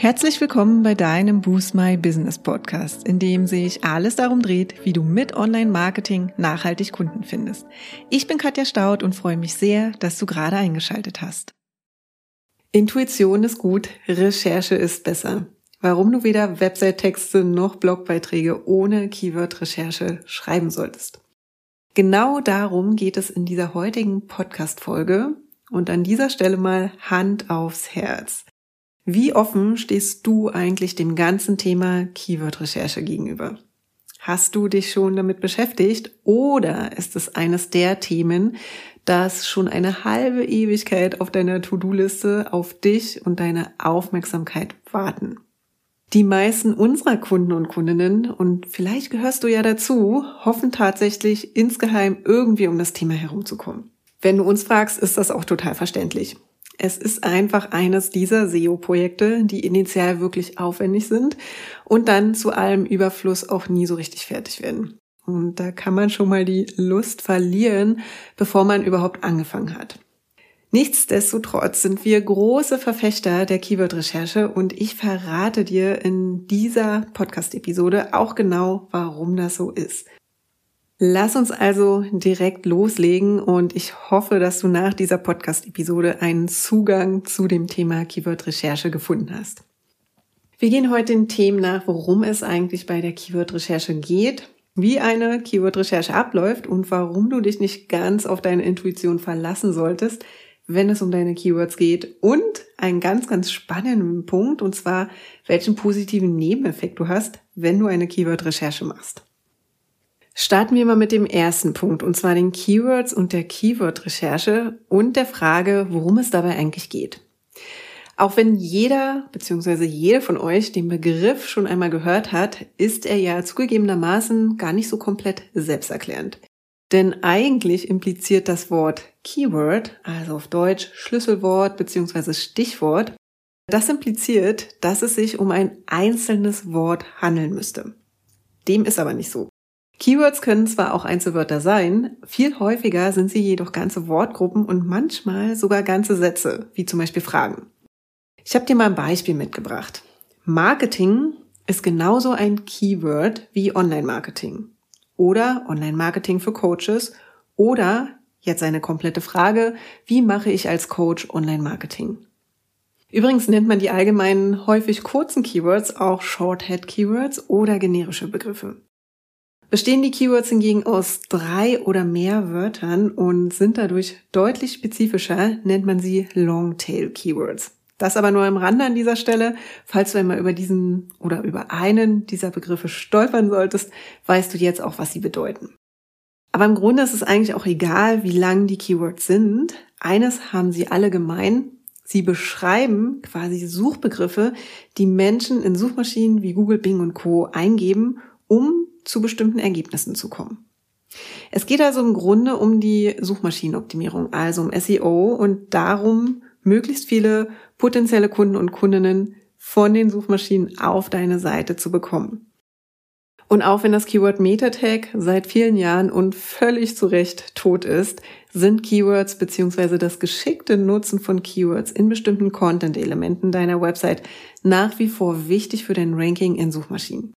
Herzlich willkommen bei deinem Boost My Business Podcast, in dem sich alles darum dreht, wie du mit Online-Marketing nachhaltig Kunden findest. Ich bin Katja Staud und freue mich sehr, dass du gerade eingeschaltet hast. Intuition ist gut, Recherche ist besser. Warum du weder Website-Texte noch Blogbeiträge ohne Keyword-Recherche schreiben solltest. Genau darum geht es in dieser heutigen Podcast-Folge und an dieser Stelle mal Hand aufs Herz. Wie offen stehst du eigentlich dem ganzen Thema Keyword-Recherche gegenüber? Hast du dich schon damit beschäftigt oder ist es eines der Themen, das schon eine halbe Ewigkeit auf deiner To-Do-Liste auf dich und deine Aufmerksamkeit warten? Die meisten unserer Kunden und Kundinnen, und vielleicht gehörst du ja dazu, hoffen tatsächlich insgeheim irgendwie um das Thema herumzukommen. Wenn du uns fragst, ist das auch total verständlich. Es ist einfach eines dieser SEO-Projekte, die initial wirklich aufwendig sind und dann zu allem Überfluss auch nie so richtig fertig werden. Und da kann man schon mal die Lust verlieren, bevor man überhaupt angefangen hat. Nichtsdestotrotz sind wir große Verfechter der Keyword-Recherche und ich verrate dir in dieser Podcast-Episode auch genau, warum das so ist. Lass uns also direkt loslegen und ich hoffe, dass du nach dieser Podcast-Episode einen Zugang zu dem Thema Keyword-Recherche gefunden hast. Wir gehen heute den Themen nach, worum es eigentlich bei der Keyword-Recherche geht, wie eine Keyword-Recherche abläuft und warum du dich nicht ganz auf deine Intuition verlassen solltest, wenn es um deine Keywords geht und einen ganz, ganz spannenden Punkt und zwar, welchen positiven Nebeneffekt du hast, wenn du eine Keyword-Recherche machst. Starten wir mal mit dem ersten Punkt, und zwar den Keywords und der Keyword-Recherche und der Frage, worum es dabei eigentlich geht. Auch wenn jeder bzw. jede von euch den Begriff schon einmal gehört hat, ist er ja zugegebenermaßen gar nicht so komplett selbsterklärend. Denn eigentlich impliziert das Wort Keyword, also auf Deutsch Schlüsselwort bzw. Stichwort, das impliziert, dass es sich um ein einzelnes Wort handeln müsste. Dem ist aber nicht so. Keywords können zwar auch Einzelwörter sein, viel häufiger sind sie jedoch ganze Wortgruppen und manchmal sogar ganze Sätze, wie zum Beispiel Fragen. Ich habe dir mal ein Beispiel mitgebracht. Marketing ist genauso ein Keyword wie Online-Marketing oder Online-Marketing für Coaches oder jetzt eine komplette Frage, wie mache ich als Coach Online-Marketing? Übrigens nennt man die allgemeinen häufig kurzen Keywords auch Shorthead-Keywords oder generische Begriffe. Bestehen die Keywords hingegen aus drei oder mehr Wörtern und sind dadurch deutlich spezifischer, nennt man sie Longtail Keywords. Das aber nur am Rande an dieser Stelle. Falls du einmal über diesen oder über einen dieser Begriffe stolpern solltest, weißt du jetzt auch, was sie bedeuten. Aber im Grunde ist es eigentlich auch egal, wie lang die Keywords sind. Eines haben sie alle gemein. Sie beschreiben quasi Suchbegriffe, die Menschen in Suchmaschinen wie Google, Bing und Co. eingeben, um zu bestimmten Ergebnissen zu kommen. Es geht also im Grunde um die Suchmaschinenoptimierung, also um SEO und darum, möglichst viele potenzielle Kunden und Kundinnen von den Suchmaschinen auf deine Seite zu bekommen. Und auch wenn das Keyword Metatag seit vielen Jahren und völlig zu Recht tot ist, sind Keywords bzw. das geschickte Nutzen von Keywords in bestimmten Content-Elementen deiner Website nach wie vor wichtig für dein Ranking in Suchmaschinen.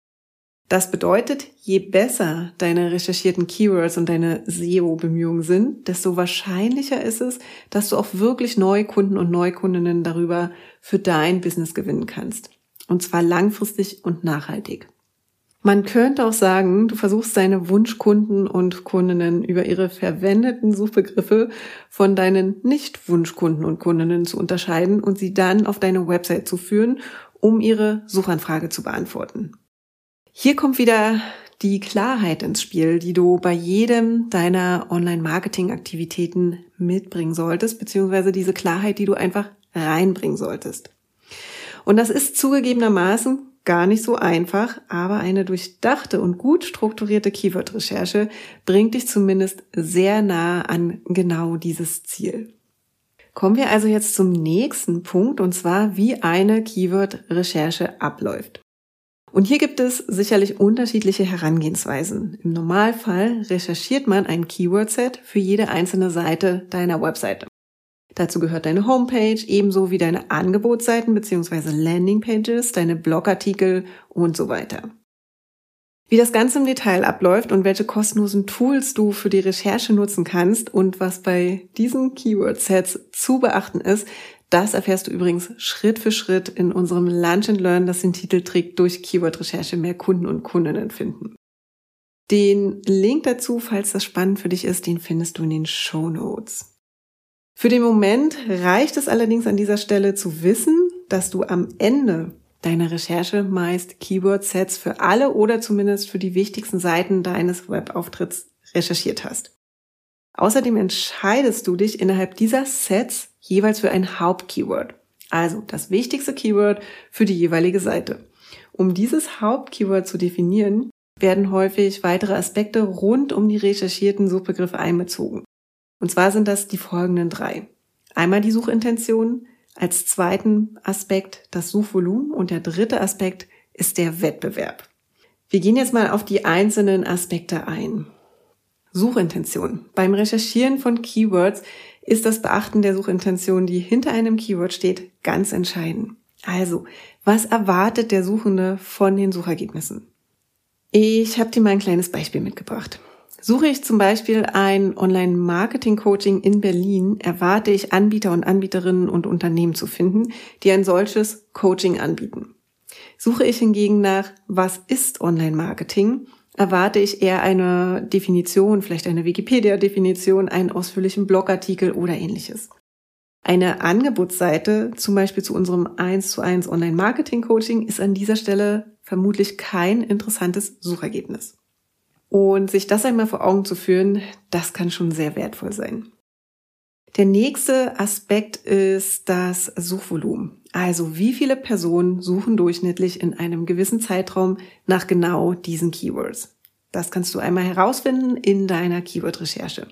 Das bedeutet, je besser deine recherchierten Keywords und deine SEO-Bemühungen sind, desto wahrscheinlicher ist es, dass du auch wirklich Neukunden und Neukundinnen darüber für dein Business gewinnen kannst. Und zwar langfristig und nachhaltig. Man könnte auch sagen, du versuchst deine Wunschkunden und Kundinnen über ihre verwendeten Suchbegriffe von deinen Nicht-Wunschkunden und Kundinnen zu unterscheiden und sie dann auf deine Website zu führen, um ihre Suchanfrage zu beantworten. Hier kommt wieder die Klarheit ins Spiel, die du bei jedem deiner Online-Marketing-Aktivitäten mitbringen solltest, beziehungsweise diese Klarheit, die du einfach reinbringen solltest. Und das ist zugegebenermaßen gar nicht so einfach, aber eine durchdachte und gut strukturierte Keyword-Recherche bringt dich zumindest sehr nah an genau dieses Ziel. Kommen wir also jetzt zum nächsten Punkt, und zwar wie eine Keyword-Recherche abläuft. Und hier gibt es sicherlich unterschiedliche Herangehensweisen. Im Normalfall recherchiert man ein Keyword-Set für jede einzelne Seite deiner Webseite. Dazu gehört deine Homepage, ebenso wie deine Angebotsseiten bzw. Landingpages, deine Blogartikel und so weiter. Wie das Ganze im Detail abläuft und welche kostenlosen Tools du für die Recherche nutzen kannst und was bei diesen Keyword-Sets zu beachten ist, das erfährst du übrigens Schritt für Schritt in unserem Lunch and Learn, das den Titel trägt, durch Keyword-Recherche mehr Kunden und Kundinnen finden. Den Link dazu, falls das spannend für dich ist, den findest du in den Show Notes. Für den Moment reicht es allerdings an dieser Stelle zu wissen, dass du am Ende deiner Recherche meist Keyword-Sets für alle oder zumindest für die wichtigsten Seiten deines Webauftritts recherchiert hast. Außerdem entscheidest du dich innerhalb dieser Sets jeweils für ein Hauptkeyword, also das wichtigste Keyword für die jeweilige Seite. Um dieses Hauptkeyword zu definieren, werden häufig weitere Aspekte rund um die recherchierten Suchbegriffe einbezogen. Und zwar sind das die folgenden drei. Einmal die Suchintention, als zweiten Aspekt das Suchvolumen und der dritte Aspekt ist der Wettbewerb. Wir gehen jetzt mal auf die einzelnen Aspekte ein. Suchintention. Beim Recherchieren von Keywords ist das Beachten der Suchintention, die hinter einem Keyword steht, ganz entscheidend. Also, was erwartet der Suchende von den Suchergebnissen? Ich habe dir mal ein kleines Beispiel mitgebracht. Suche ich zum Beispiel ein Online-Marketing-Coaching in Berlin, erwarte ich Anbieter und Anbieterinnen und Unternehmen zu finden, die ein solches Coaching anbieten. Suche ich hingegen nach, was ist Online-Marketing, erwarte ich eher eine Definition, vielleicht eine Wikipedia-Definition, einen ausführlichen Blogartikel oder ähnliches. Eine Angebotsseite, zum Beispiel zu unserem 1 zu 1 Online-Marketing-Coaching, ist an dieser Stelle vermutlich kein interessantes Suchergebnis. Und sich das einmal vor Augen zu führen, das kann schon sehr wertvoll sein. Der nächste Aspekt ist das Suchvolumen. Also wie viele Personen suchen durchschnittlich in einem gewissen Zeitraum nach genau diesen Keywords. Das kannst du einmal herausfinden in deiner Keyword-Recherche.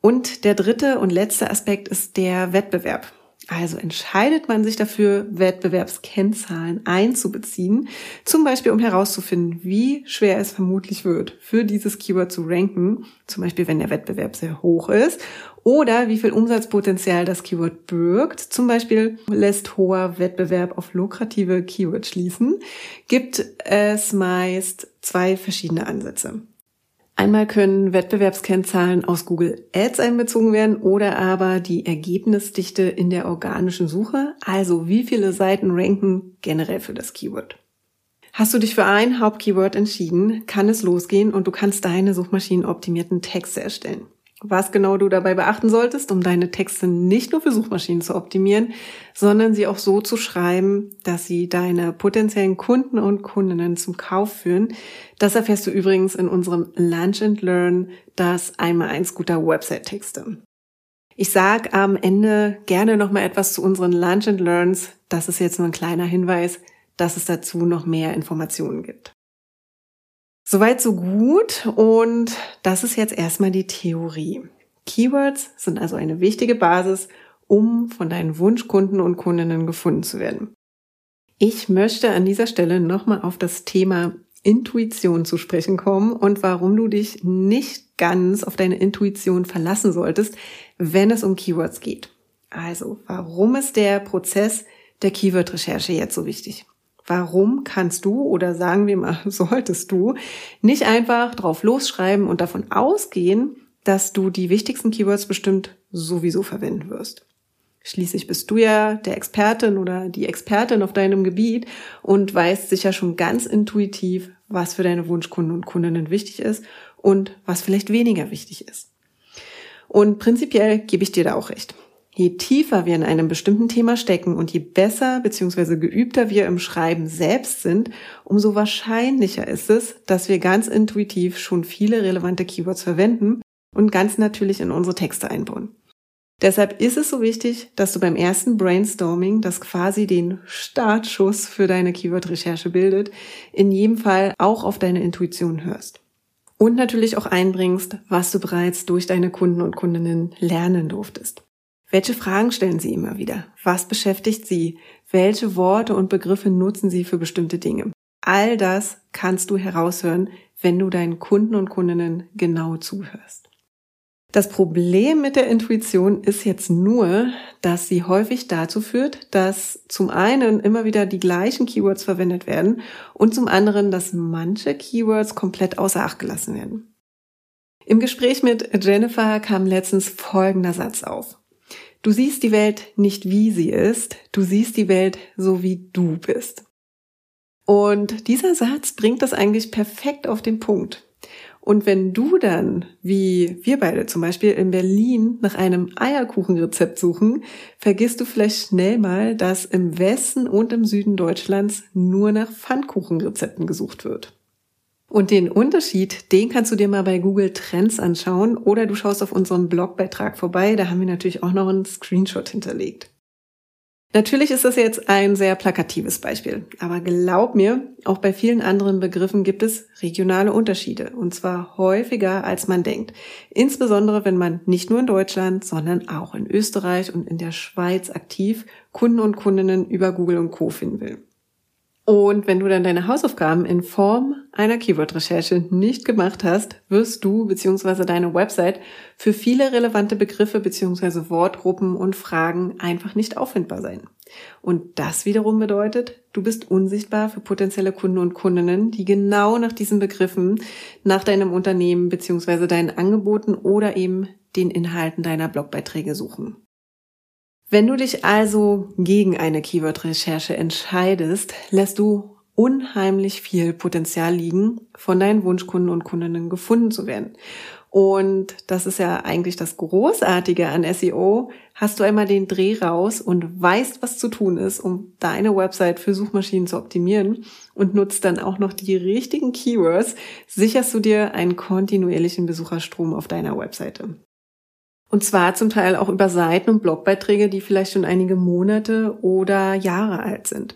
Und der dritte und letzte Aspekt ist der Wettbewerb. Also entscheidet man sich dafür, Wettbewerbskennzahlen einzubeziehen, zum Beispiel um herauszufinden, wie schwer es vermutlich wird, für dieses Keyword zu ranken, zum Beispiel wenn der Wettbewerb sehr hoch ist, oder wie viel Umsatzpotenzial das Keyword birgt, zum Beispiel lässt hoher Wettbewerb auf lukrative Keywords schließen, gibt es meist zwei verschiedene Ansätze. Einmal können Wettbewerbskennzahlen aus Google Ads einbezogen werden oder aber die Ergebnisdichte in der organischen Suche, also wie viele Seiten ranken generell für das Keyword. Hast du dich für ein Hauptkeyword entschieden, kann es losgehen und du kannst deine suchmaschinenoptimierten Texte erstellen was genau du dabei beachten solltest, um deine Texte nicht nur für Suchmaschinen zu optimieren, sondern sie auch so zu schreiben, dass sie deine potenziellen Kunden und Kundinnen zum Kauf führen. Das erfährst du übrigens in unserem Lunch and Learn, das einmal eins guter Website-Texte. Ich sag am Ende gerne noch mal etwas zu unseren Lunch and Learns. Das ist jetzt nur ein kleiner Hinweis, dass es dazu noch mehr Informationen gibt. Soweit so gut und das ist jetzt erstmal die Theorie. Keywords sind also eine wichtige Basis, um von deinen Wunschkunden und Kundinnen gefunden zu werden. Ich möchte an dieser Stelle nochmal auf das Thema Intuition zu sprechen kommen und warum du dich nicht ganz auf deine Intuition verlassen solltest, wenn es um Keywords geht. Also, warum ist der Prozess der Keyword-Recherche jetzt so wichtig? Warum kannst du oder sagen wir mal, solltest du nicht einfach drauf losschreiben und davon ausgehen, dass du die wichtigsten Keywords bestimmt sowieso verwenden wirst? Schließlich bist du ja der Expertin oder die Expertin auf deinem Gebiet und weißt sicher schon ganz intuitiv, was für deine Wunschkunden und Kundinnen wichtig ist und was vielleicht weniger wichtig ist. Und prinzipiell gebe ich dir da auch recht. Je tiefer wir in einem bestimmten Thema stecken und je besser bzw. geübter wir im Schreiben selbst sind, umso wahrscheinlicher ist es, dass wir ganz intuitiv schon viele relevante Keywords verwenden und ganz natürlich in unsere Texte einbauen. Deshalb ist es so wichtig, dass du beim ersten Brainstorming, das quasi den Startschuss für deine Keyword-Recherche bildet, in jedem Fall auch auf deine Intuition hörst. Und natürlich auch einbringst, was du bereits durch deine Kunden und Kundinnen lernen durftest. Welche Fragen stellen Sie immer wieder? Was beschäftigt Sie? Welche Worte und Begriffe nutzen Sie für bestimmte Dinge? All das kannst du heraushören, wenn du deinen Kunden und Kundinnen genau zuhörst. Das Problem mit der Intuition ist jetzt nur, dass sie häufig dazu führt, dass zum einen immer wieder die gleichen Keywords verwendet werden und zum anderen, dass manche Keywords komplett außer Acht gelassen werden. Im Gespräch mit Jennifer kam letztens folgender Satz auf. Du siehst die Welt nicht wie sie ist, du siehst die Welt so wie du bist. Und dieser Satz bringt das eigentlich perfekt auf den Punkt. Und wenn du dann, wie wir beide zum Beispiel in Berlin, nach einem Eierkuchenrezept suchen, vergisst du vielleicht schnell mal, dass im Westen und im Süden Deutschlands nur nach Pfannkuchenrezepten gesucht wird. Und den Unterschied, den kannst du dir mal bei Google Trends anschauen oder du schaust auf unserem Blogbeitrag vorbei, da haben wir natürlich auch noch einen Screenshot hinterlegt. Natürlich ist das jetzt ein sehr plakatives Beispiel, aber glaub mir, auch bei vielen anderen Begriffen gibt es regionale Unterschiede und zwar häufiger als man denkt. Insbesondere wenn man nicht nur in Deutschland, sondern auch in Österreich und in der Schweiz aktiv Kunden und Kundinnen über Google und Co finden will. Und wenn du dann deine Hausaufgaben in Form einer Keyword-Recherche nicht gemacht hast, wirst du bzw. deine Website für viele relevante Begriffe bzw. Wortgruppen und Fragen einfach nicht auffindbar sein. Und das wiederum bedeutet, du bist unsichtbar für potenzielle Kunden und Kundinnen, die genau nach diesen Begriffen, nach deinem Unternehmen bzw. deinen Angeboten oder eben den Inhalten deiner Blogbeiträge suchen. Wenn du dich also gegen eine Keyword-Recherche entscheidest, lässt du unheimlich viel Potenzial liegen, von deinen Wunschkunden und Kundinnen gefunden zu werden. Und das ist ja eigentlich das Großartige an SEO. Hast du einmal den Dreh raus und weißt, was zu tun ist, um deine Website für Suchmaschinen zu optimieren und nutzt dann auch noch die richtigen Keywords, sicherst du dir einen kontinuierlichen Besucherstrom auf deiner Webseite. Und zwar zum Teil auch über Seiten und Blogbeiträge, die vielleicht schon einige Monate oder Jahre alt sind.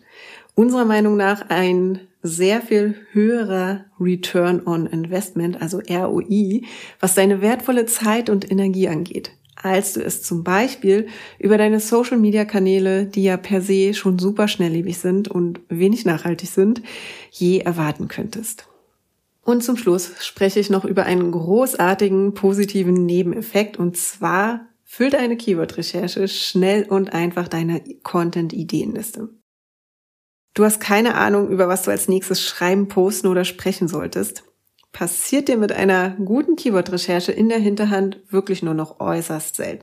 Unserer Meinung nach ein sehr viel höherer Return on Investment, also ROI, was deine wertvolle Zeit und Energie angeht, als du es zum Beispiel über deine Social-Media-Kanäle, die ja per se schon super schnelllebig sind und wenig nachhaltig sind, je erwarten könntest. Und zum Schluss spreche ich noch über einen großartigen positiven Nebeneffekt und zwar füllt eine Keyword-Recherche schnell und einfach deine Content-Ideenliste. Du hast keine Ahnung, über was du als nächstes schreiben, posten oder sprechen solltest. Passiert dir mit einer guten Keyword-Recherche in der Hinterhand wirklich nur noch äußerst selten.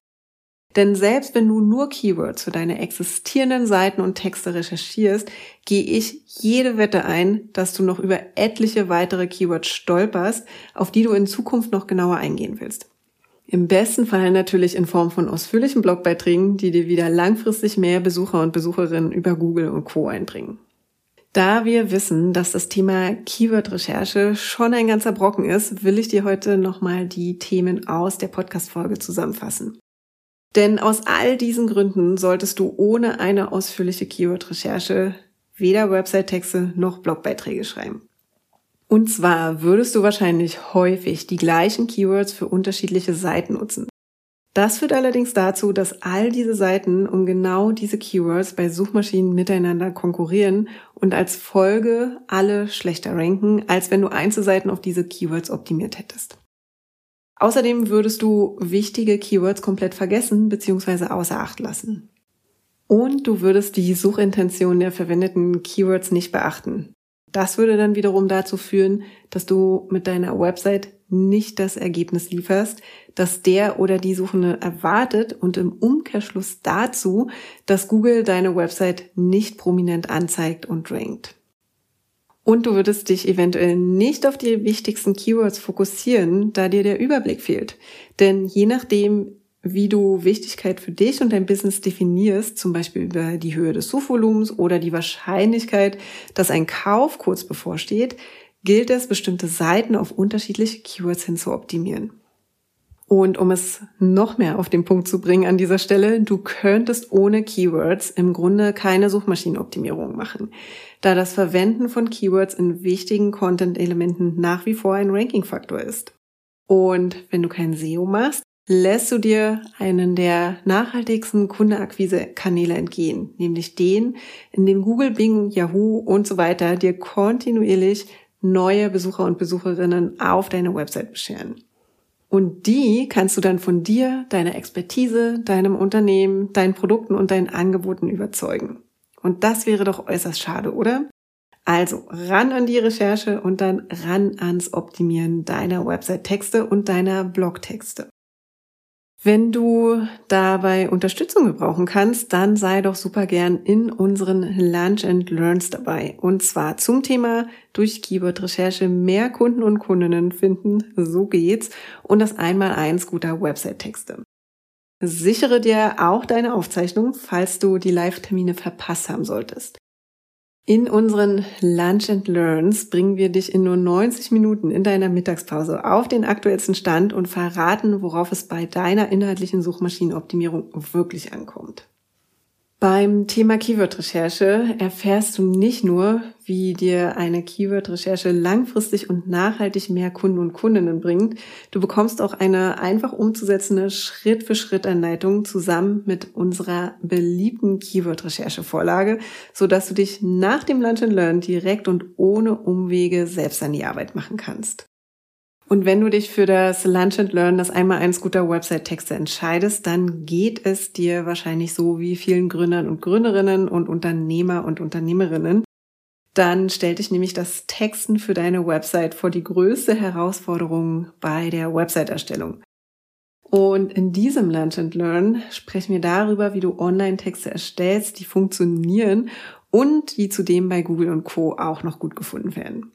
Denn selbst wenn du nur Keywords für deine existierenden Seiten und Texte recherchierst, gehe ich jede Wette ein, dass du noch über etliche weitere Keywords stolperst, auf die du in Zukunft noch genauer eingehen willst. Im besten Fall natürlich in Form von ausführlichen Blogbeiträgen, die dir wieder langfristig mehr Besucher und Besucherinnen über Google und Co einbringen. Da wir wissen, dass das Thema Keyword-Recherche schon ein ganzer Brocken ist, will ich dir heute nochmal die Themen aus der Podcast-Folge zusammenfassen. Denn aus all diesen Gründen solltest du ohne eine ausführliche Keyword-Recherche weder Website-Texte noch Blogbeiträge schreiben. Und zwar würdest du wahrscheinlich häufig die gleichen Keywords für unterschiedliche Seiten nutzen. Das führt allerdings dazu, dass all diese Seiten um genau diese Keywords bei Suchmaschinen miteinander konkurrieren und als Folge alle schlechter ranken, als wenn du Einzelseiten auf diese Keywords optimiert hättest. Außerdem würdest du wichtige Keywords komplett vergessen bzw. außer Acht lassen. Und du würdest die Suchintention der verwendeten Keywords nicht beachten. Das würde dann wiederum dazu führen, dass du mit deiner Website nicht das Ergebnis lieferst, das der oder die Suchende erwartet und im Umkehrschluss dazu, dass Google deine Website nicht prominent anzeigt und rankt. Und du würdest dich eventuell nicht auf die wichtigsten Keywords fokussieren, da dir der Überblick fehlt. Denn je nachdem, wie du Wichtigkeit für dich und dein Business definierst, zum Beispiel über die Höhe des Suchvolumens oder die Wahrscheinlichkeit, dass ein Kauf kurz bevorsteht, gilt es, bestimmte Seiten auf unterschiedliche Keywords hin zu optimieren. Und um es noch mehr auf den Punkt zu bringen an dieser Stelle, du könntest ohne Keywords im Grunde keine Suchmaschinenoptimierung machen, da das Verwenden von Keywords in wichtigen Content-Elementen nach wie vor ein Ranking-Faktor ist. Und wenn du kein SEO machst, lässt du dir einen der nachhaltigsten Kundeakquise-Kanäle entgehen, nämlich den, in dem Google, Bing, Yahoo und so weiter dir kontinuierlich neue Besucher und Besucherinnen auf deine Website bescheren. Und die kannst du dann von dir, deiner Expertise, deinem Unternehmen, deinen Produkten und deinen Angeboten überzeugen. Und das wäre doch äußerst schade, oder? Also ran an die Recherche und dann ran ans Optimieren deiner Website-Texte und deiner Blog-Texte. Wenn du dabei Unterstützung gebrauchen kannst, dann sei doch super gern in unseren Lunch and Learns dabei. Und zwar zum Thema durch Keyword-Recherche mehr Kunden und Kundinnen finden. So geht's. Und das Einmaleins guter Website-Texte. Sichere dir auch deine Aufzeichnung, falls du die Live-Termine verpasst haben solltest. In unseren Lunch and Learns bringen wir dich in nur 90 Minuten in deiner Mittagspause auf den aktuellsten Stand und verraten, worauf es bei deiner inhaltlichen Suchmaschinenoptimierung wirklich ankommt. Beim Thema Keyword-Recherche erfährst du nicht nur, wie dir eine Keyword-Recherche langfristig und nachhaltig mehr Kunden und Kundinnen bringt, du bekommst auch eine einfach umzusetzende Schritt-für-Schritt-Anleitung zusammen mit unserer beliebten Keyword-Recherche-Vorlage, sodass du dich nach dem Lunch and Learn direkt und ohne Umwege selbst an die Arbeit machen kannst. Und wenn du dich für das Lunch and Learn, das einmal eins guter Website-Texte entscheidest, dann geht es dir wahrscheinlich so wie vielen Gründern und Gründerinnen und Unternehmer und Unternehmerinnen. Dann stellt dich nämlich das Texten für deine Website vor die größte Herausforderung bei der Website-Erstellung. Und in diesem Lunch and Learn sprechen wir darüber, wie du Online-Texte erstellst, die funktionieren und die zudem bei Google und Co. auch noch gut gefunden werden.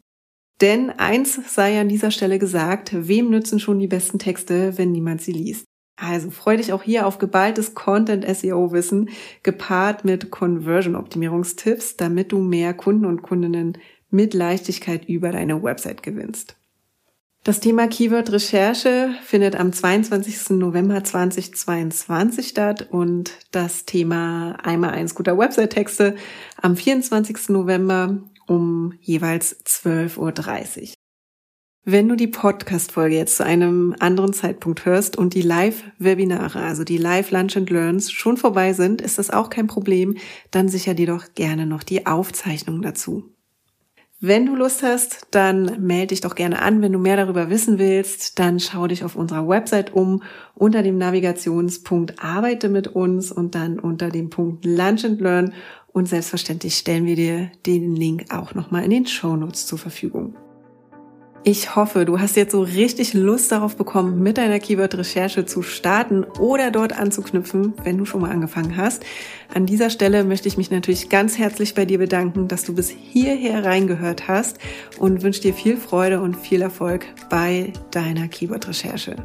Denn eins sei an dieser Stelle gesagt, wem nützen schon die besten Texte, wenn niemand sie liest? Also freu dich auch hier auf geballtes Content-SEO-Wissen, gepaart mit Conversion-Optimierungstipps, damit du mehr Kunden und Kundinnen mit Leichtigkeit über deine Website gewinnst. Das Thema Keyword-Recherche findet am 22. November 2022 statt und das Thema einmal eins guter Website-Texte am 24. November um jeweils 12.30 Uhr. Wenn du die Podcast-Folge jetzt zu einem anderen Zeitpunkt hörst und die Live-Webinare, also die Live-Lunch and Learns schon vorbei sind, ist das auch kein Problem. Dann sicher dir doch gerne noch die Aufzeichnung dazu. Wenn du Lust hast, dann melde dich doch gerne an. Wenn du mehr darüber wissen willst, dann schau dich auf unserer Website um unter dem Navigationspunkt Arbeite mit uns und dann unter dem Punkt Lunch and Learn und selbstverständlich stellen wir dir den Link auch nochmal in den Show Notes zur Verfügung. Ich hoffe, du hast jetzt so richtig Lust darauf bekommen, mit deiner Keyword-Recherche zu starten oder dort anzuknüpfen, wenn du schon mal angefangen hast. An dieser Stelle möchte ich mich natürlich ganz herzlich bei dir bedanken, dass du bis hierher reingehört hast und wünsche dir viel Freude und viel Erfolg bei deiner Keyword-Recherche.